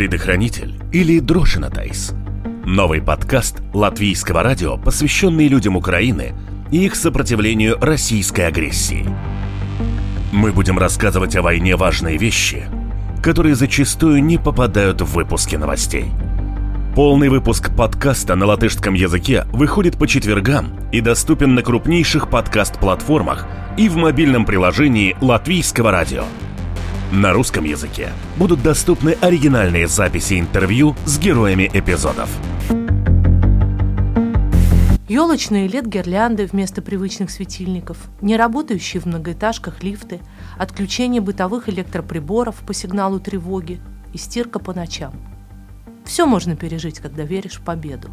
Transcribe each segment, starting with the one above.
Предохранитель или Дрошинатайс. Новый подкаст латвийского радио, посвященный людям Украины и их сопротивлению российской агрессии. Мы будем рассказывать о войне важные вещи, которые зачастую не попадают в выпуски новостей. Полный выпуск подкаста на латышском языке выходит по четвергам и доступен на крупнейших подкаст-платформах и в мобильном приложении Латвийского радио – на русском языке будут доступны оригинальные записи интервью с героями эпизодов. Елочные лет-гирлянды вместо привычных светильников, неработающие в многоэтажках лифты, отключение бытовых электроприборов по сигналу тревоги и стирка по ночам. Все можно пережить, когда веришь в победу.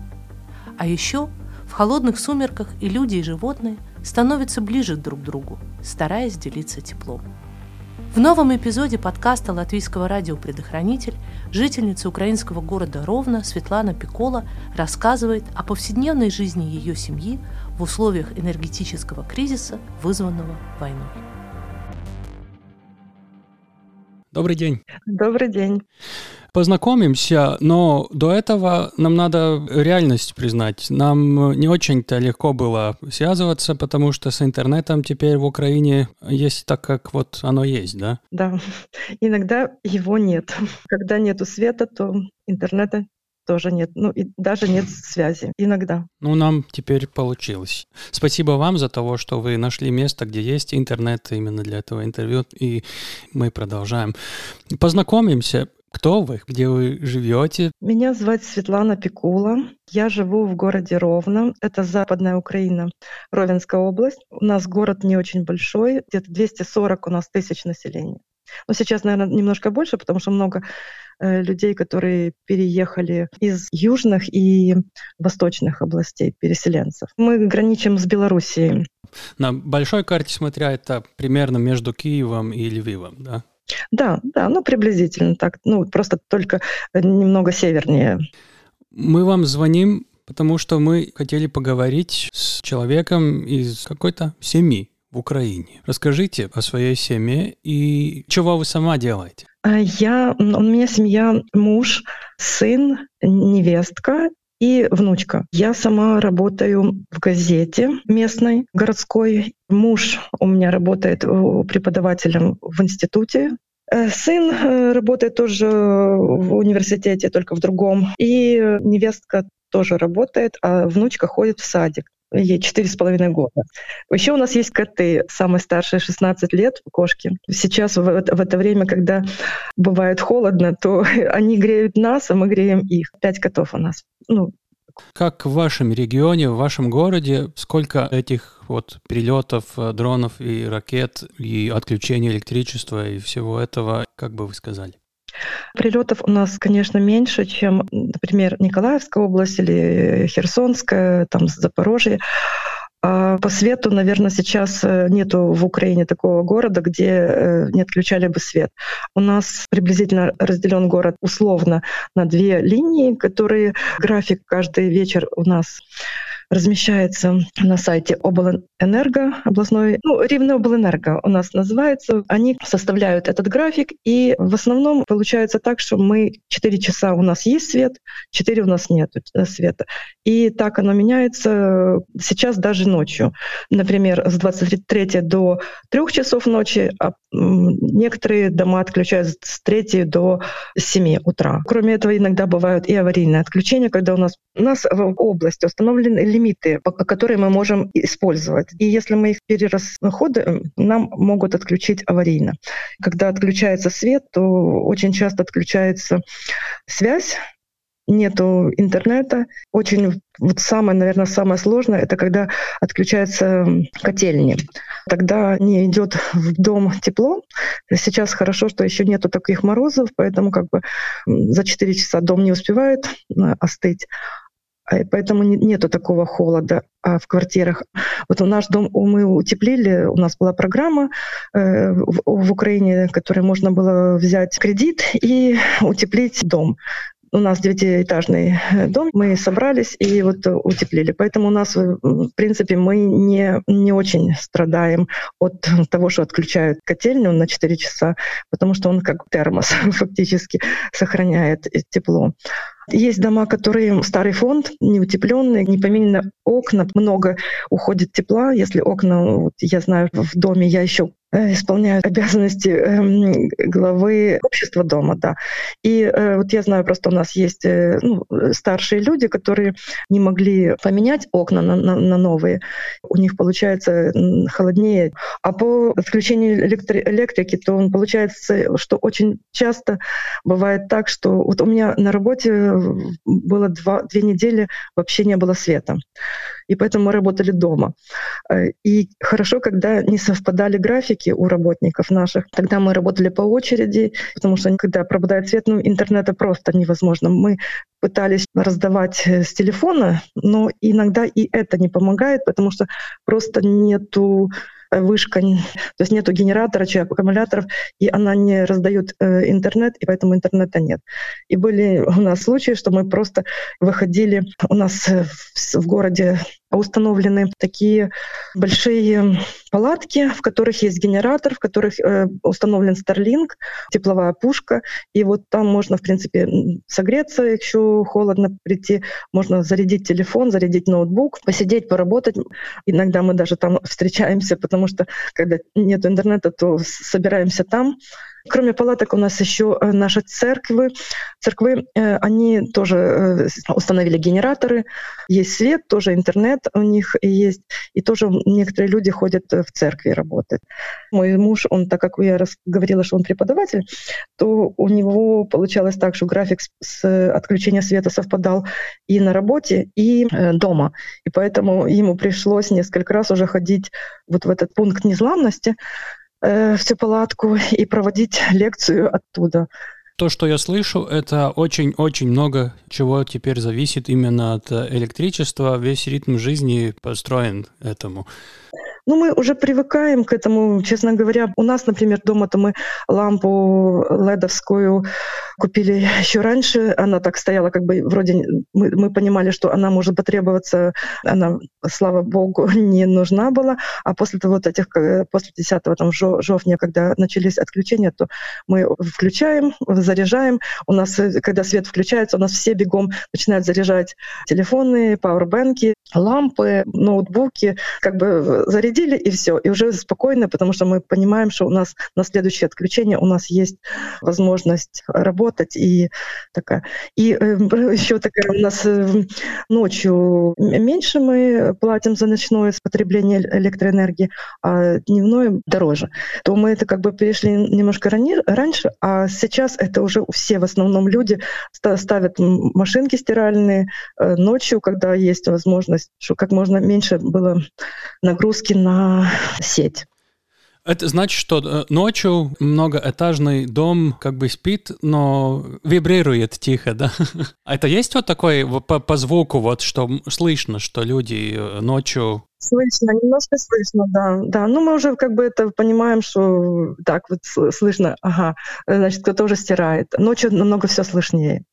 А еще в холодных сумерках и люди, и животные становятся ближе друг к другу, стараясь делиться теплом. В новом эпизоде подкаста Латвийского радио «Предохранитель» жительница украинского города Ровно Светлана Пикола рассказывает о повседневной жизни ее семьи в условиях энергетического кризиса, вызванного войной. Добрый день. Добрый день познакомимся, но до этого нам надо реальность признать. Нам не очень-то легко было связываться, потому что с интернетом теперь в Украине есть так, как вот оно есть, да? Да, иногда его нет. Когда нету света, то интернета тоже нет. Ну и даже нет связи иногда. Ну, нам теперь получилось. Спасибо вам за то, что вы нашли место, где есть интернет именно для этого интервью, и мы продолжаем. Познакомимся. Кто вы? Где вы живете? Меня зовут Светлана Пикула. Я живу в городе Ровно. Это западная Украина, Ровенская область. У нас город не очень большой, где-то 240 у нас тысяч населения. Но сейчас, наверное, немножко больше, потому что много э, людей, которые переехали из южных и восточных областей, переселенцев. Мы граничим с Белоруссией. На большой карте смотря, это примерно между Киевом и Львивом, да? Да, да, ну приблизительно так. Ну, просто только э, немного севернее. Мы вам звоним, потому что мы хотели поговорить с человеком из какой-то семьи в Украине. Расскажите о своей семье и чего вы сама делаете? А я, у меня семья, муж, сын, невестка и внучка. Я сама работаю в газете местной, городской. Муж у меня работает преподавателем в институте. Э, сын э, работает тоже в университете, только в другом. И невестка тоже работает, а внучка ходит в садик. Ей четыре с половиной года. Еще у нас есть коты, самые старшие 16 лет, кошки. Сейчас в, в это время, когда бывает холодно, то они греют нас, а мы греем их. Пять котов у нас. Ну, как в вашем регионе, в вашем городе, сколько этих вот перелетов э, дронов и ракет, и отключения электричества и всего этого, как бы вы сказали? Прилетов у нас, конечно, меньше, чем, например, Николаевская область или Херсонская, там Запорожье. А по свету, наверное, сейчас э, нету в Украине такого города, где э, не отключали бы свет. У нас приблизительно разделен город условно на две линии, которые график каждый вечер у нас размещается на сайте облэнерго, областной, ну, Ривнеоблэнерго у нас называется. Они составляют этот график, и в основном получается так, что мы 4 часа у нас есть свет, 4 у нас нет э, света. И так оно меняется сейчас даже ночью. Например, с 23 до 3 часов ночи, а некоторые дома отключают с 3 до 7 утра. Кроме этого, иногда бывают и аварийные отключения, когда у нас, у нас в области установлены лимиты, которые мы можем использовать. И если мы их перерасходуем, нам могут отключить аварийно. Когда отключается свет, то очень часто отключается связь, нету интернета. Очень вот самое, наверное, самое сложное, это когда отключаются котельни. Тогда не идет в дом тепло. Сейчас хорошо, что еще нету таких морозов, поэтому как бы за 4 часа дом не успевает э, остыть. А, поэтому нету такого холода а в квартирах. Вот у наш дом мы утеплили, у нас была программа э, в, Украине, которой можно было взять кредит и утеплить дом. у нас девятиэтажный э, дом, мы собрались и вот утеплили. Поэтому у нас, в принципе, мы не, не очень страдаем от того, что отключают котельню на 4 часа, потому что он как термос фактически сохраняет тепло. Есть дома, которые старый фонд, не утепленные, не поменены окна, много уходит тепла. Если окна, вот я знаю, в доме я еще Э, исполняют обязанности эм, главы общества дома, да. И э, вот я знаю, просто у нас есть э, ну, старшие люди, которые не могли поменять окна на, на, на новые. У них получается холоднее. А по отключению электри- электрики, то он получается, что очень часто бывает так, что вот у меня на работе было два, две недели вообще не было света и поэтому мы работали дома. И хорошо, когда не совпадали графики у работников наших. Тогда мы работали по очереди, потому что когда пропадает свет, ну, интернета просто невозможно. Мы пытались раздавать с телефона, но иногда и это не помогает, потому что просто нету Вышка, то есть нету генератора, аккумуляторов, и она не раздает э, интернет, и поэтому интернета нет. И были у нас случаи, что мы просто выходили, у нас э, в городе установлены такие большие палатки, в которых есть генератор, в которых э, установлен Starlink, тепловая пушка, и вот там можно, в принципе, согреться, еще холодно прийти, можно зарядить телефон, зарядить ноутбук, посидеть, поработать. Иногда мы даже там встречаемся, потому что когда нет интернета, то собираемся там, Кроме палаток у нас еще э, наши церкви. Церквы, э, они тоже э, установили генераторы, есть свет, тоже интернет у них есть, и тоже некоторые люди ходят в церкви работать. Мой муж, он, так как я говорила, что он преподаватель, то у него получалось так, что график с отключения света совпадал и на работе, и дома. И поэтому ему пришлось несколько раз уже ходить вот в этот пункт незламности, э, всю палатку и проводить лекцию оттуда. То, что я слышу, это очень-очень много чего теперь зависит именно от электричества. Весь ритм жизни построен этому. Ну, мы уже привыкаем к этому, честно говоря. У нас, например, дома-то мы лампу ледовскую купили еще раньше. Она так стояла, как бы вроде мы, мы понимали, что она может потребоваться. Она, слава богу, не нужна была. А после того, вот этих, э, после 10 там, жовтня, когда начались отключения, то мы включаем, заряжаем. У нас, э, когда свет включается, у нас все бегом начинают заряжать телефоны, пауэрбэнки, лампы, ноутбуки, как бы зарядить зарядили, и все, и уже спокойно, потому что мы понимаем, что у нас на следующее отключение у нас есть возможность работать и такая. И э, еще такая у нас э, ночью меньше мы платим за ночное потребление электроэнергии, а дневное дороже. То мы это как бы перешли немножко рани- раньше, а сейчас это уже все в основном люди ставят машинки стиральные э, ночью, когда есть возможность, что как можно меньше было нагрузки на сеть. Это значит, что э, ночью многоэтажный дом как бы спит, но вибрирует тихо, да? А это есть вот такой по, по звуку, вот что слышно, что люди э, ночью Слышно, немножко слышно, да, да. Ну, мы уже как бы это понимаем, что так вот слышно, ага, значит, кто-то уже стирает. Ночью намного все слышнее.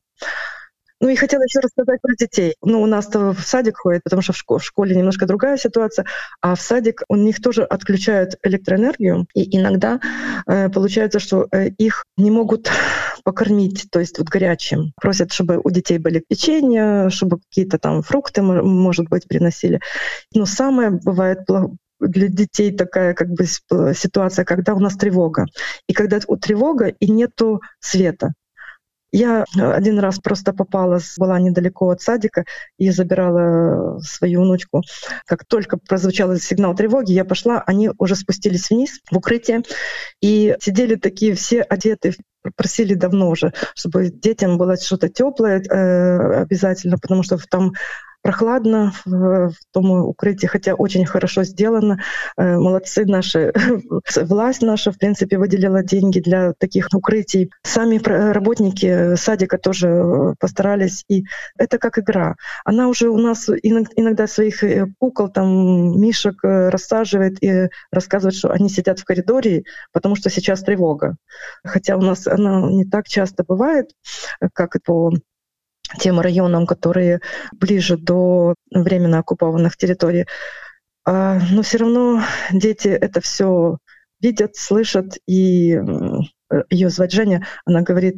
Ну и хотела еще рассказать про детей. Ну, у нас-то в садик ходит, потому что в, школе, в школе немножко другая ситуация, а в садик у них тоже отключают электроэнергию, и иногда э, получается, что э, их не могут покормить, то есть вот горячим. Просят, чтобы у детей были печенье, чтобы какие-то там фрукты, может быть, приносили. Но самое бывает для детей такая как бы ситуация, когда у нас тревога. И когда у тревога и нету света. Я э, один раз просто попала, была недалеко от садика и забирала свою внучку. Как только прозвучал сигнал тревоги, я пошла, они уже спустились вниз в укрытие и сидели такие все одеты просили давно уже, чтобы детям было что-то теплое э, обязательно, потому что там прохладно в, в том укрытии, хотя очень хорошо сделано. Э, молодцы наши. Власть наша, в принципе, выделила деньги для таких укрытий. Сами работники садика тоже постарались. И это как игра. Она уже у нас иногда своих э, кукол, там, мишек э, рассаживает и рассказывает, что они сидят в коридоре, потому что сейчас тревога. Хотя у нас она не так часто бывает, как по тем районам, которые ближе до временно оккупованных территорий. А, но все равно дети это все видят, слышат, и ее звать Женя, она говорит,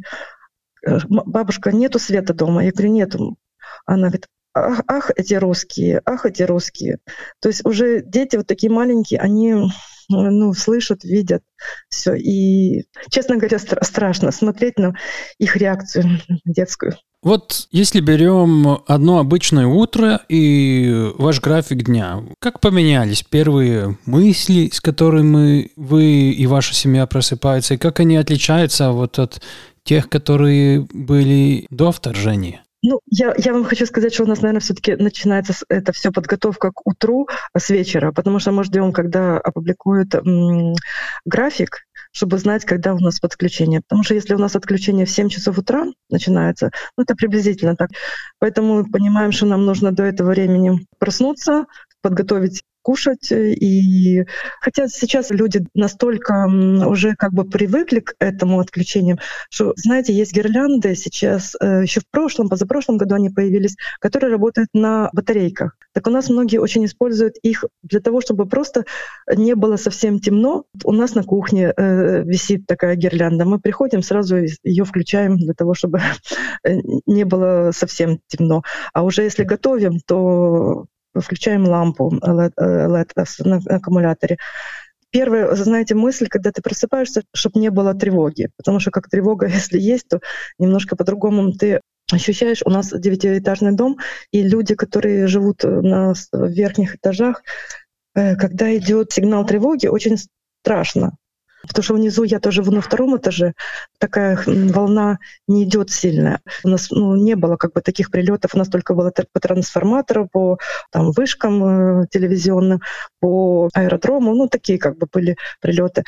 «Э, бабушка, нету света дома? Я говорю, нету. Она говорит, ах, ах, эти русские, ах, эти русские. То есть уже дети вот такие маленькие, они ну, слышат, видят все. И, честно говоря, стра- страшно смотреть на их реакцию детскую. Вот если берем одно обычное утро и ваш график дня, как поменялись первые мысли, с которыми вы и ваша семья просыпаются, и как они отличаются вот от тех, которые были до вторжения? Ну, я, я вам хочу сказать, что у нас, наверное, все-таки начинается это все подготовка к утру а, с вечера, потому что мы ждем, когда опубликуют м, график, чтобы знать, когда у нас подключение. Потому что если у нас отключение в 7 часов утра начинается, ну это приблизительно так. Поэтому мы понимаем, что нам нужно до этого времени проснуться, подготовить кушать. Э, и хотя сейчас люди настолько уже как бы привыкли к этому отключению, что, знаете, есть гирлянды сейчас, э, еще в прошлом, позапрошлом году они появились, которые работают на батарейках. Так у нас многие очень используют их для того, чтобы просто не было совсем темно. У нас на кухне э, висит такая гирлянда. Мы приходим, сразу ее включаем для того, чтобы не было совсем темно. А уже если готовим, то включаем лампу LED, LED на аккумуляторе. Первая, знаете, мысль, когда ты просыпаешься, чтобы не было тревоги. Потому что как тревога, если есть, то немножко по-другому ты ощущаешь, у нас девятиэтажный дом, и люди, которые живут на верхних этажах, э, когда идет сигнал тревоги, очень страшно. Потому что внизу я тоже на втором этаже, такая волна не идет сильная. У нас ну, не было как бы таких прилетов, у нас только было по трансформатору, по там, вышкам э, телевизионным, по аэродрому, ну такие как бы были прилеты.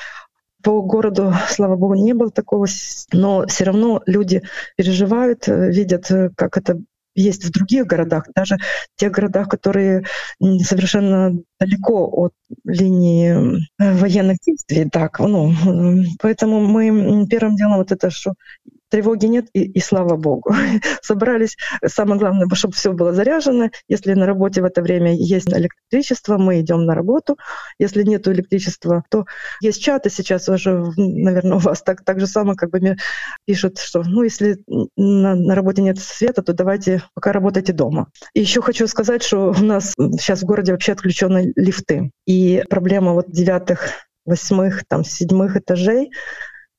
По городу, слава богу, не было такого, но все равно люди переживают, э, видят, э, как это есть в других городах, даже в тех городах, которые совершенно далеко от линии э, военных действий. Так, ну, поэтому мы первым делом вот это, что тревоги нет, и, и слава богу. Собрались, самое главное, чтобы все было заряжено. Если на работе в это время есть электричество, мы идем на работу. Если нет электричества, то есть чаты сейчас уже, наверное, у вас так, так же самое как бы пишут, что ну, если на, на работе нет света, то давайте пока работайте дома. И еще хочу сказать, что у нас сейчас в городе вообще отключены лифты. И проблема вот девятых восьмых, там, седьмых этажей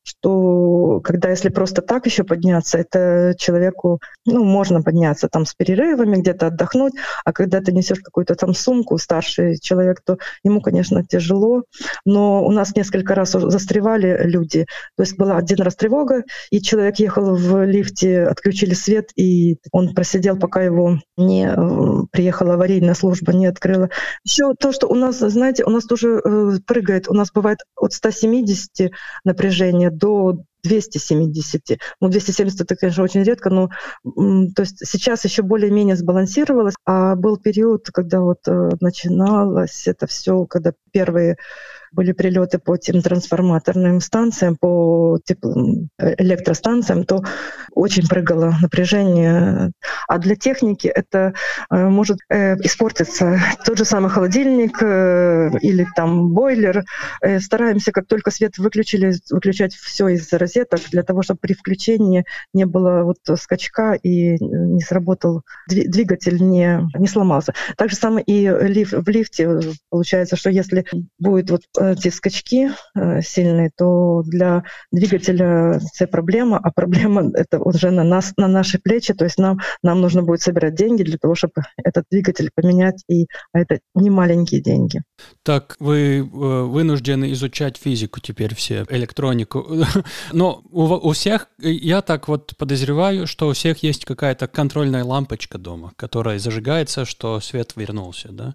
что когда если просто так еще подняться, это человеку, ну, можно подняться там с перерывами, где-то отдохнуть, а когда ты несешь какую-то там сумку, старший человек, то ему, конечно, тяжело. Но у нас несколько раз застревали люди. То есть была один раз тревога, и человек ехал в лифте, отключили свет, и он просидел, пока его не приехала аварийная служба, не открыла. Еще то, что у нас, знаете, у нас тоже э, прыгает, у нас бывает от 170 напряжения до 270. Ну, 270 это, конечно, очень редко, но то есть сейчас еще более-менее сбалансировалось. А был период, когда вот э, начиналось это все, когда первые были прилеты по тем трансформаторным станциям, по электростанциям, то очень прыгало напряжение. А для техники это э, может э, испортиться. Тот же самый холодильник э, или там бойлер. Стараемся, как только свет выключили, выключать все из розеток для того, чтобы при включении не было вот скачка и не сработал двигатель, не, не сломался. Так же самое и лиф, в лифте. Получается, что если будет вот эти скачки э, сильные, то для двигателя это проблема, а проблема это уже на нас, на наши плечи, то есть нам, нам нужно будет собирать деньги для того, чтобы этот двигатель поменять, и а это не маленькие деньги. Так, вы э, вынуждены изучать физику теперь все, электронику. Но у, у всех, я так вот подозреваю, что у всех есть какая-то контрольная лампочка дома, которая зажигается, что свет вернулся, да?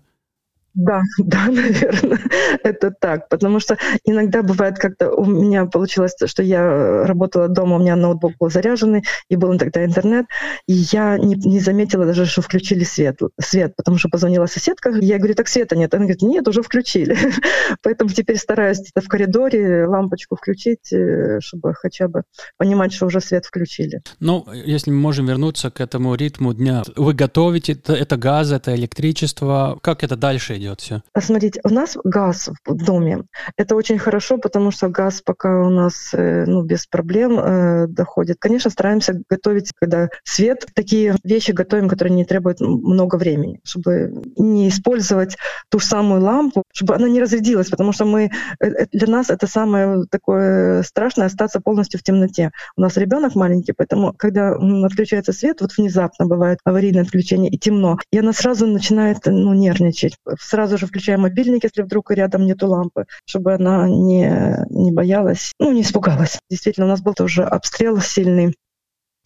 Да, да, наверное, это так, потому что иногда бывает как-то у меня получилось, что я работала дома, у меня ноутбук был заряженный, и был тогда интернет, и я не, не заметила даже, что включили свет, свет, потому что позвонила соседка, и я говорю, так света нет, она говорит, нет, уже включили, поэтому теперь стараюсь где-то в коридоре лампочку включить, э, чтобы хотя бы понимать, что уже свет включили. Ну, если мы можем вернуться к этому ритму дня, вы готовите, это, это газ, это электричество, как это дальше идет? Идет все? Смотрите, у нас газ в доме. Это очень хорошо, потому что газ пока у нас э, ну, без проблем э, доходит. Конечно, стараемся готовить, когда свет, такие вещи готовим, которые не требуют много времени, чтобы не использовать ту самую лампу, чтобы она не разрядилась, потому что мы э, для нас это самое такое страшное остаться полностью в темноте. У нас ребенок маленький, поэтому когда отключается свет, вот внезапно бывает аварийное отключение и темно, и она сразу начинает ну, нервничать сразу же включаем мобильник, если вдруг рядом нету лампы, чтобы она не, не боялась, ну, не испугалась. Действительно, у нас был тоже обстрел сильный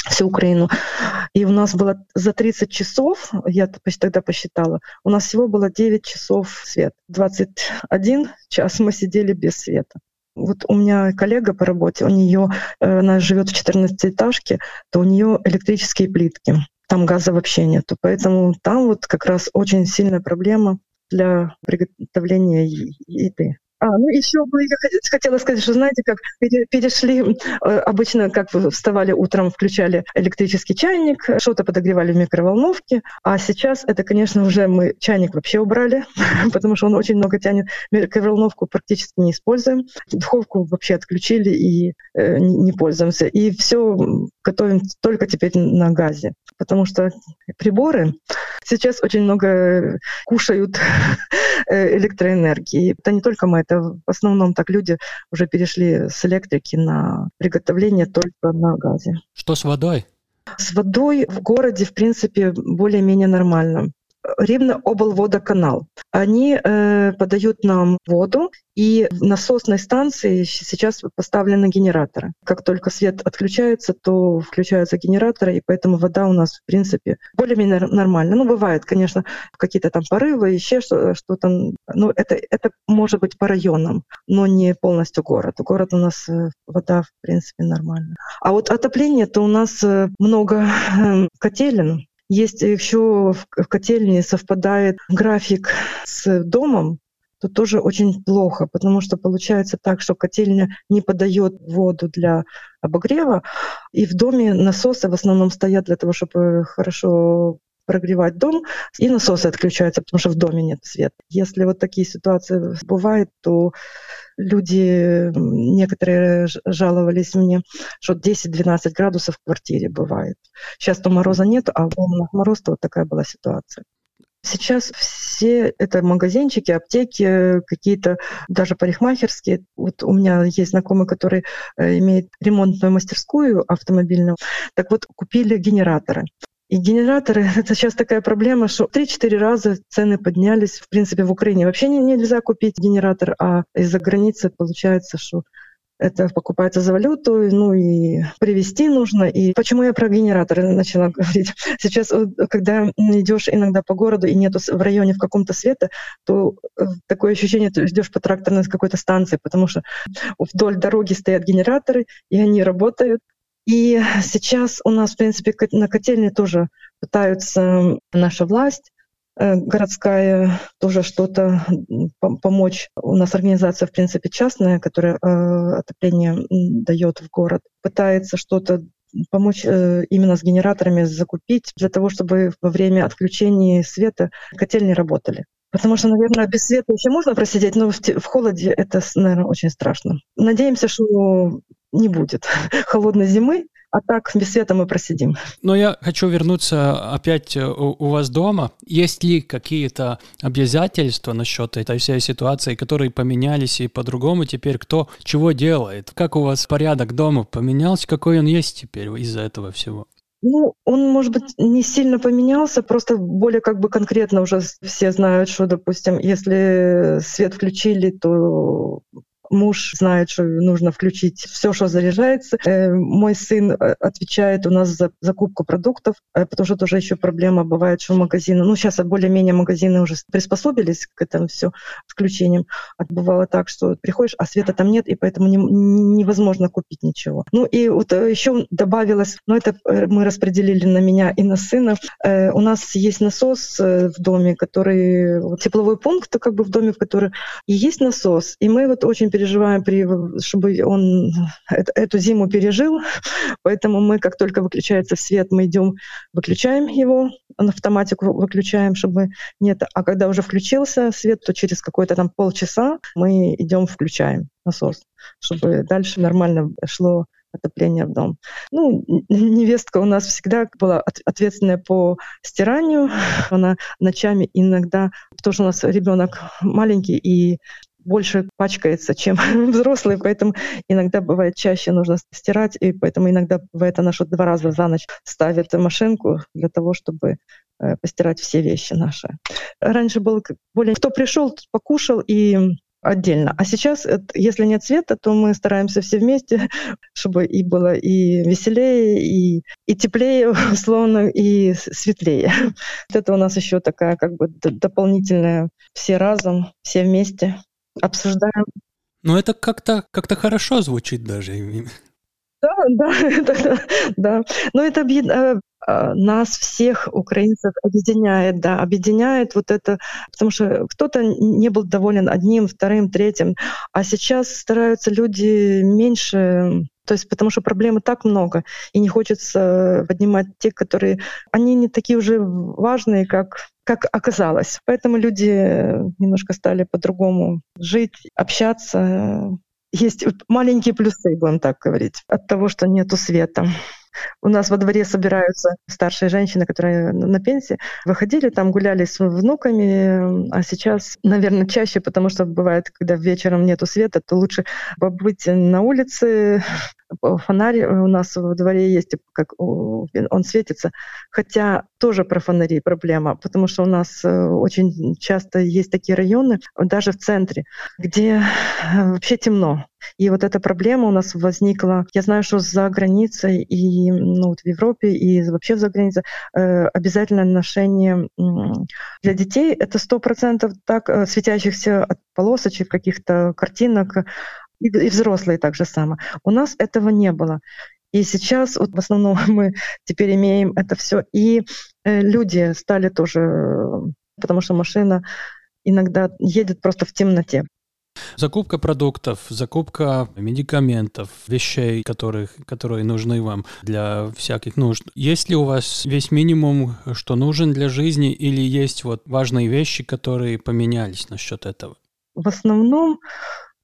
всю Украину. И у нас было за 30 часов, я тогда посчитала, у нас всего было 9 часов свет. 21 час мы сидели без света. Вот у меня коллега по работе, у нее, э, она живет в 14 этажке, то у нее электрические плитки. Там газа вообще нету. Поэтому там вот как раз очень сильная проблема для приготовления еды. А, ну еще бы я хотела сказать, что знаете, как перешли, э, обычно как вставали утром, включали электрический чайник, что-то подогревали в микроволновке, а сейчас это, конечно, уже мы чайник вообще убрали, потому что он очень много тянет. Микроволновку практически не используем, духовку вообще отключили и э, не пользуемся. И все готовим только теперь на газе, потому что приборы сейчас очень много кушают э, электроэнергии. Это не только мы, это в основном так люди уже перешли с электрики на приготовление только на газе. Что с водой? С водой в городе, в принципе, более-менее нормально. Рівне облводоканал. Они э, подают нам воду, и в насосной станции сейчас поставлены генераторы. Как только свет отключается, то включаются генераторы, и поэтому вода у нас, в принципе, более-менее нормально. Ну, бывает, конечно, какие-то там порывы, еще что-то. Ну, это, это может быть по районам, но не полностью город. Город у нас э, вода, в принципе, нормальная. А вот отопление, то у нас э, много э, котелен, есть еще в котельне совпадает график с домом, то тоже очень плохо, потому что получается так, что котельня не подает воду для обогрева, и в доме насосы в основном стоят для того, чтобы хорошо прогревать дом, и насосы отключаются, потому что в доме нет света. Если вот такие ситуации бывают, то люди, некоторые жаловались мне, что 10-12 градусов в квартире бывает. Сейчас то мороза нет, а в мороз то вот такая была ситуация. Сейчас все это магазинчики, аптеки, какие-то даже парикмахерские. Вот у меня есть знакомый, который э, имеет ремонтную мастерскую автомобильную. Так вот, купили генераторы. И генераторы — это сейчас такая проблема, что 3-4 раза цены поднялись, в принципе, в Украине. Вообще нельзя купить генератор, а из-за границы получается, что это покупается за валюту, ну и привезти нужно. И почему я про генераторы начала говорить? Сейчас, когда идешь иногда по городу и нету в районе в каком-то света, то э, такое ощущение, ты идешь по тракторной какой-то станции, потому что вдоль дороги стоят генераторы, и они работают. И сейчас у нас, в принципе, на котельне тоже пытаются наша власть э, городская тоже что-то помочь. У нас организация, в принципе, частная, которая э, отопление дает в город, пытается что-то помочь э, именно с генераторами закупить для того, чтобы во время отключения света котельни работали. Потому что, наверное, без света еще можно просидеть, но в, в холоде это, наверное, очень страшно. Надеемся, что не будет холодной зимы, а так без света мы просидим. Но я хочу вернуться опять э, у, у вас дома. Есть ли какие-то обязательства насчет этой всей ситуации, которые поменялись и по-другому теперь кто чего делает? Как у вас порядок дома поменялся? Какой он есть теперь из-за этого всего? Ну, он, может быть, не сильно поменялся, просто более как бы конкретно уже все знают, что, допустим, если свет включили, то Муж знает, что нужно включить все, что заряжается. Э, мой сын э, отвечает у нас за закупку продуктов, э, потому что тоже еще проблема бывает, что магазины, ну сейчас более-менее магазины уже приспособились к этому все включением. А бывало так, что приходишь, а света там нет, и поэтому не, невозможно купить ничего. Ну и вот еще добавилось, ну это мы распределили на меня и на сына. У нас есть насос в доме, который тепловой пункт, как бы в доме, в который и есть насос. И мы вот очень переживаем, при, чтобы он эту зиму пережил. Поэтому мы, как только выключается свет, мы идем, выключаем его, на автоматику выключаем, чтобы нет. А когда уже включился свет, то через какое-то там полчаса мы идем, включаем насос, чтобы дальше нормально шло отопление в дом. Ну, невестка у нас всегда была ответственная по стиранию. Она ночами иногда, потому что у нас ребенок маленький и больше пачкается, чем взрослые, поэтому иногда бывает чаще нужно стирать, и поэтому иногда бывает она что два раза за ночь ставит машинку для того, чтобы э, постирать все вещи наши. Раньше было более кто пришел, покушал и отдельно. А сейчас, если нет света, то мы стараемся все вместе, чтобы и было и веселее, и, и теплее, условно, и светлее. Вот это у нас еще такая как бы дополнительная все разом, все вместе обсуждаем. Ну, это как-то как хорошо звучит даже. Да, да, да, да. Но это э, а, нас всех украинцев объединяет, да, объединяет вот это, потому что кто-то не был доволен одним, вторым, третьим, а сейчас стараются люди меньше то есть потому что проблемы так много, и не хочется поднимать те, которые... Они не такие уже важные, как как оказалось. Поэтому люди немножко стали по-другому жить, общаться. Есть маленькие плюсы, будем так говорить, от того, что нету света. У нас во дворе собираются старшие женщины, которые на пенсии, выходили там, гуляли с внуками, а сейчас, наверное, чаще, потому что бывает, когда вечером нету света, то лучше побыть на улице, фонарь у нас во дворе есть, как он светится. Хотя тоже про фонари проблема, потому что у нас э, очень часто есть такие районы, даже в центре, где э, вообще темно. И вот эта проблема у нас возникла. Я знаю, что за границей и ну, вот в Европе и вообще за границей э, обязательное ношение для детей. Это сто процентов так э, светящихся от полосочек, каких-то картинок, и, и взрослые так же само. У нас этого не было. И сейчас вот в основном мы теперь имеем это все. И э, люди стали тоже, потому что машина иногда едет просто в темноте. Закупка продуктов, закупка медикаментов, вещей, которых, которые нужны вам для всяких нужд. Есть ли у вас весь минимум, что нужен для жизни, или есть вот важные вещи, которые поменялись насчет этого? В основном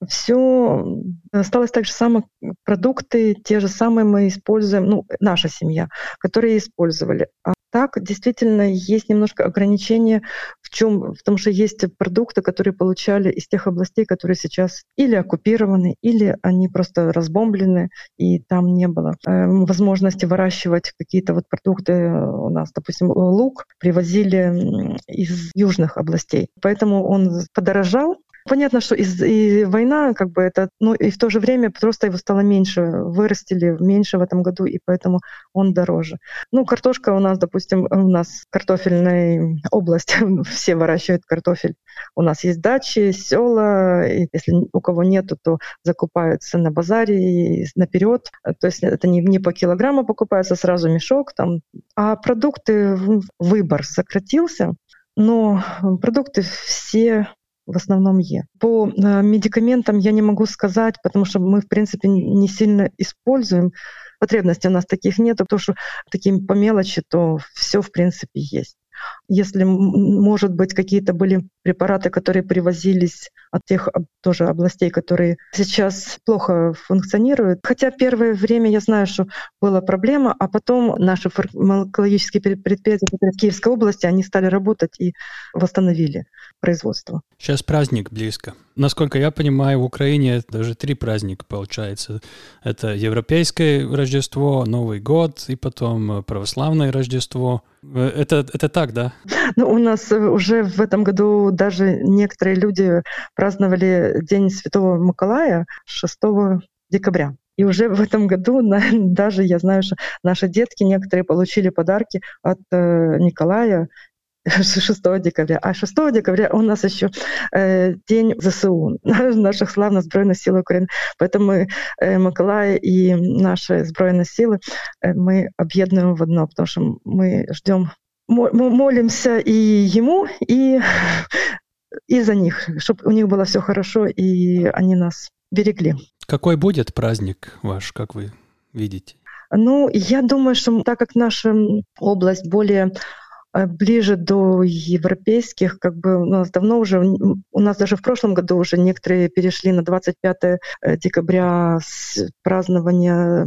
все осталось так же самое, продукты те же самые мы используем, ну, наша семья, которые использовали. А так действительно есть немножко ограничения в чем, в том, что есть продукты, которые получали из тех областей, которые сейчас или оккупированы, или они просто разбомблены, и там не было э, возможности выращивать какие-то вот продукты. У нас, допустим, лук привозили из южных областей, поэтому он подорожал, Понятно, что из, и война, как бы это, ну и в то же время просто его стало меньше, вырастили меньше в этом году, и поэтому он дороже. Ну, картошка у нас, допустим, у нас картофельная область, все выращивают картофель. У нас есть дачи, села, и если у кого нету, то закупаются на базаре наперед. То есть это не, не по килограмму покупается, сразу мешок там. А продукты, выбор сократился, но продукты все в основном Е. По э, медикаментам я не могу сказать, потому что мы, в принципе, не сильно используем. Потребностей у нас таких нет, потому что такие по мелочи, то все, в принципе, есть. Если, может быть, какие-то были препараты, которые привозились от тех тоже областей, которые сейчас плохо функционируют. Хотя первое время я знаю, что была проблема, а потом наши фармакологические предприятия в Киевской области, они стали работать и восстановили производство. Сейчас праздник близко. Насколько я понимаю, в Украине даже три праздника получается. Это Европейское Рождество, Новый год и потом православное Рождество. Э, это, это так, да? Ну, у нас уже в этом году даже некоторые люди праздновали День Святого Николая 6 декабря. И уже в этом году даже я знаю, что наши детки некоторые получили подарки от э, Николая 6 декабря. А 6 декабря у нас еще э, день ЗСУ, наших славных Збройных сил Украины. Поэтому мы, э, и наши Збройные силы мы объединяем в одно, потому что мы ждем, молимся и ему, и, и за них, чтобы у них было все хорошо, и они нас берегли. Какой будет праздник ваш, как вы видите? Ну, я думаю, что так как наша область более ближе до европейских, как бы у нас давно уже, у нас даже в прошлом году уже некоторые перешли на 25 э, декабря с празднования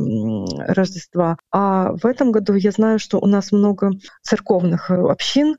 Рождества. А в этом году я знаю, что у нас много церковных э, общин,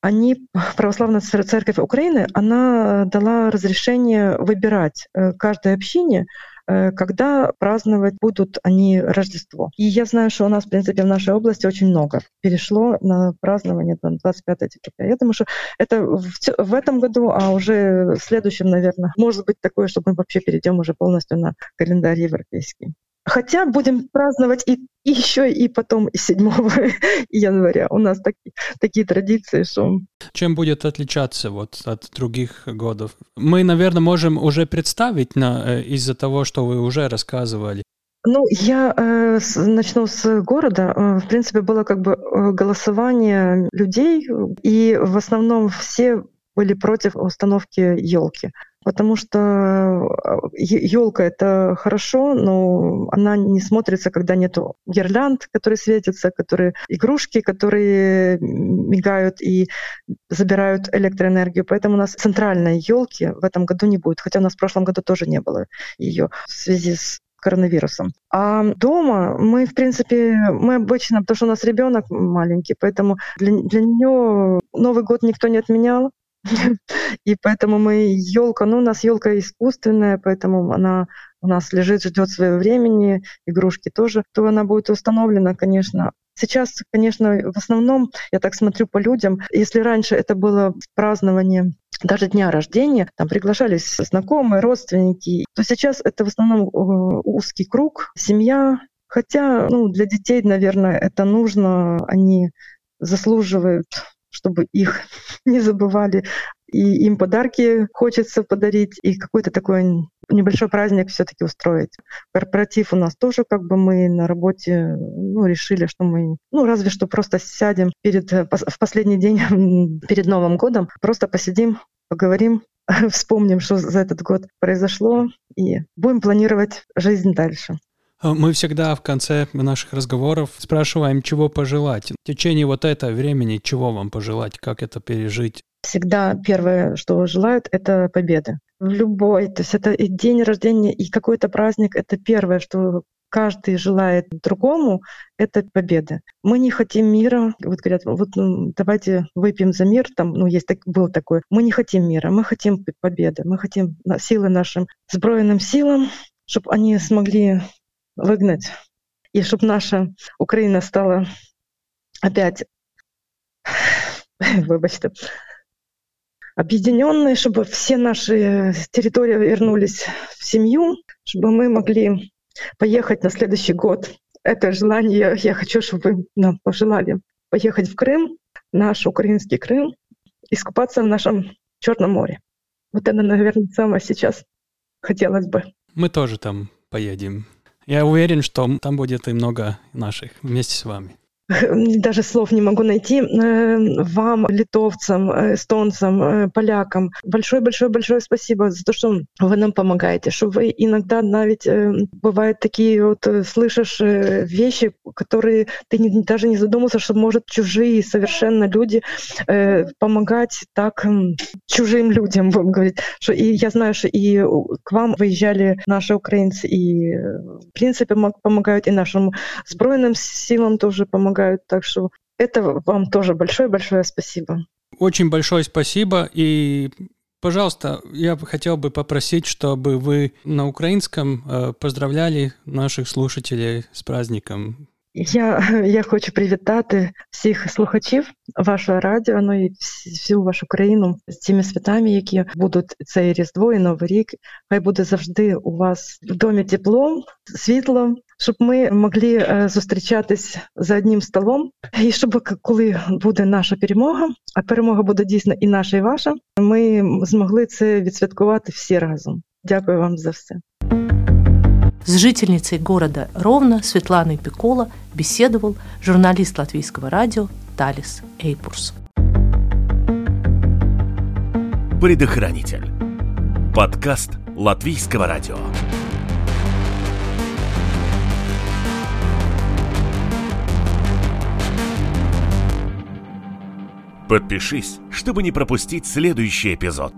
они, православная церковь Украины, она дала разрешение выбирать каждой общине Э, когда праздновать будут они Рождество. И я знаю, что у нас, в принципе, в нашей области очень много перешло на празднование там, 25 декабря. Я думаю, что это в, в этом году, а уже в следующем, наверное, может быть такое, что мы вообще перейдем уже полностью на календарь европейский. Хотя будем праздновать и, и еще и потом и 7 января. У нас такие, такие традиции, что... Чем будет отличаться вот от других годов? Мы, наверное, можем уже представить на, э, из-за того, что вы уже рассказывали. Ну, я э, с, начну с города. Э, в принципе, было как бы э, голосование людей, и в основном все были против установки елки потому что елка это хорошо, но она не смотрится, когда нету гирлянд, которые светятся, которые игрушки, которые мигают и забирают электроэнергию. Поэтому у нас центральной елки в этом году не будет, хотя у нас в прошлом году тоже не было ее в связи с коронавирусом. А дома мы, в принципе, мы обычно, потому что у нас ребенок маленький, поэтому для, для нее Новый год никто не отменял. И поэтому мы елка, ну у нас елка искусственная, поэтому она у нас лежит, ждет своего времени, игрушки тоже, то она будет установлена, конечно. Сейчас, конечно, в основном, я так смотрю по людям, если раньше это было празднование даже дня рождения, там приглашались знакомые, родственники, то сейчас это в основном э, узкий круг, семья. Хотя ну, для детей, наверное, это нужно, они заслуживают чтобы их не забывали. И им подарки хочется подарить, и какой-то такой небольшой праздник все-таки устроить. Корпоратив у нас тоже как бы мы на работе ну, решили, что мы, ну разве что просто сядем перед, в последний день перед Новым годом, просто посидим, поговорим, вспомним, что за этот год произошло, и будем планировать жизнь дальше. Мы всегда в конце наших разговоров спрашиваем, чего пожелать. В течение вот этого времени чего вам пожелать, как это пережить? Всегда первое, что желают, это победы. В любой, то есть это и день рождения, и какой-то праздник, это первое, что каждый желает другому, это победы. Мы не хотим мира. Вот говорят, вот ну, давайте выпьем за мир. Там, ну, есть так, был такой. Мы не хотим мира, мы хотим победы. Мы хотим силы нашим сбройным силам, чтобы они смогли выгнать. И чтобы наша Украина стала опять, выбачьте, объединенной, чтобы все наши территории вернулись в семью, чтобы мы могли поехать на следующий год. Это желание, я хочу, чтобы вы нам пожелали поехать в Крым, наш украинский Крым, искупаться в нашем Черном море. Вот это, наверное, самое сейчас хотелось бы. Мы тоже там поедем. Я уверен, что там будет и много наших вместе с вами. Даже слов не могу найти. Э, вам, литовцам, э, эстонцам, э, полякам большое-большое-большое спасибо за то, что вы нам помогаете, что вы иногда навіть бывают такие вот слышишь вещи, которые ты даже не задумался, что может чужие совершенно люди помогать так чужим людям, будем говорить. Что, и я знаю, что и к вам выезжали наши украинцы, и в принципе помогают и нашим сбройным силам тоже помогают помогают. Так что это вам тоже большое-большое спасибо. Очень большое спасибо. И Пожалуйста, я бы хотел бы попросить, чтобы вы на украинском э, поздравляли наших слушателей с праздником. Я я хочу привітати всіх слухачів вашого радіо, ну і всю вашу країну з цими святами, які будуть цей різдво і новий рік. Хай буде завжди у вас в домі тепло, світло, щоб ми могли е, зустрічатись за одним столом, і щоб коли буде наша перемога, а перемога буде дійсно і наша, і ваша. Ми змогли це відсвяткувати всі разом. Дякую вам за все. С жительницей города Ровно Светланой Пикола беседовал журналист латвийского радио Талис Эйпурс. Предохранитель. Подкаст латвийского радио. Подпишись, чтобы не пропустить следующий эпизод.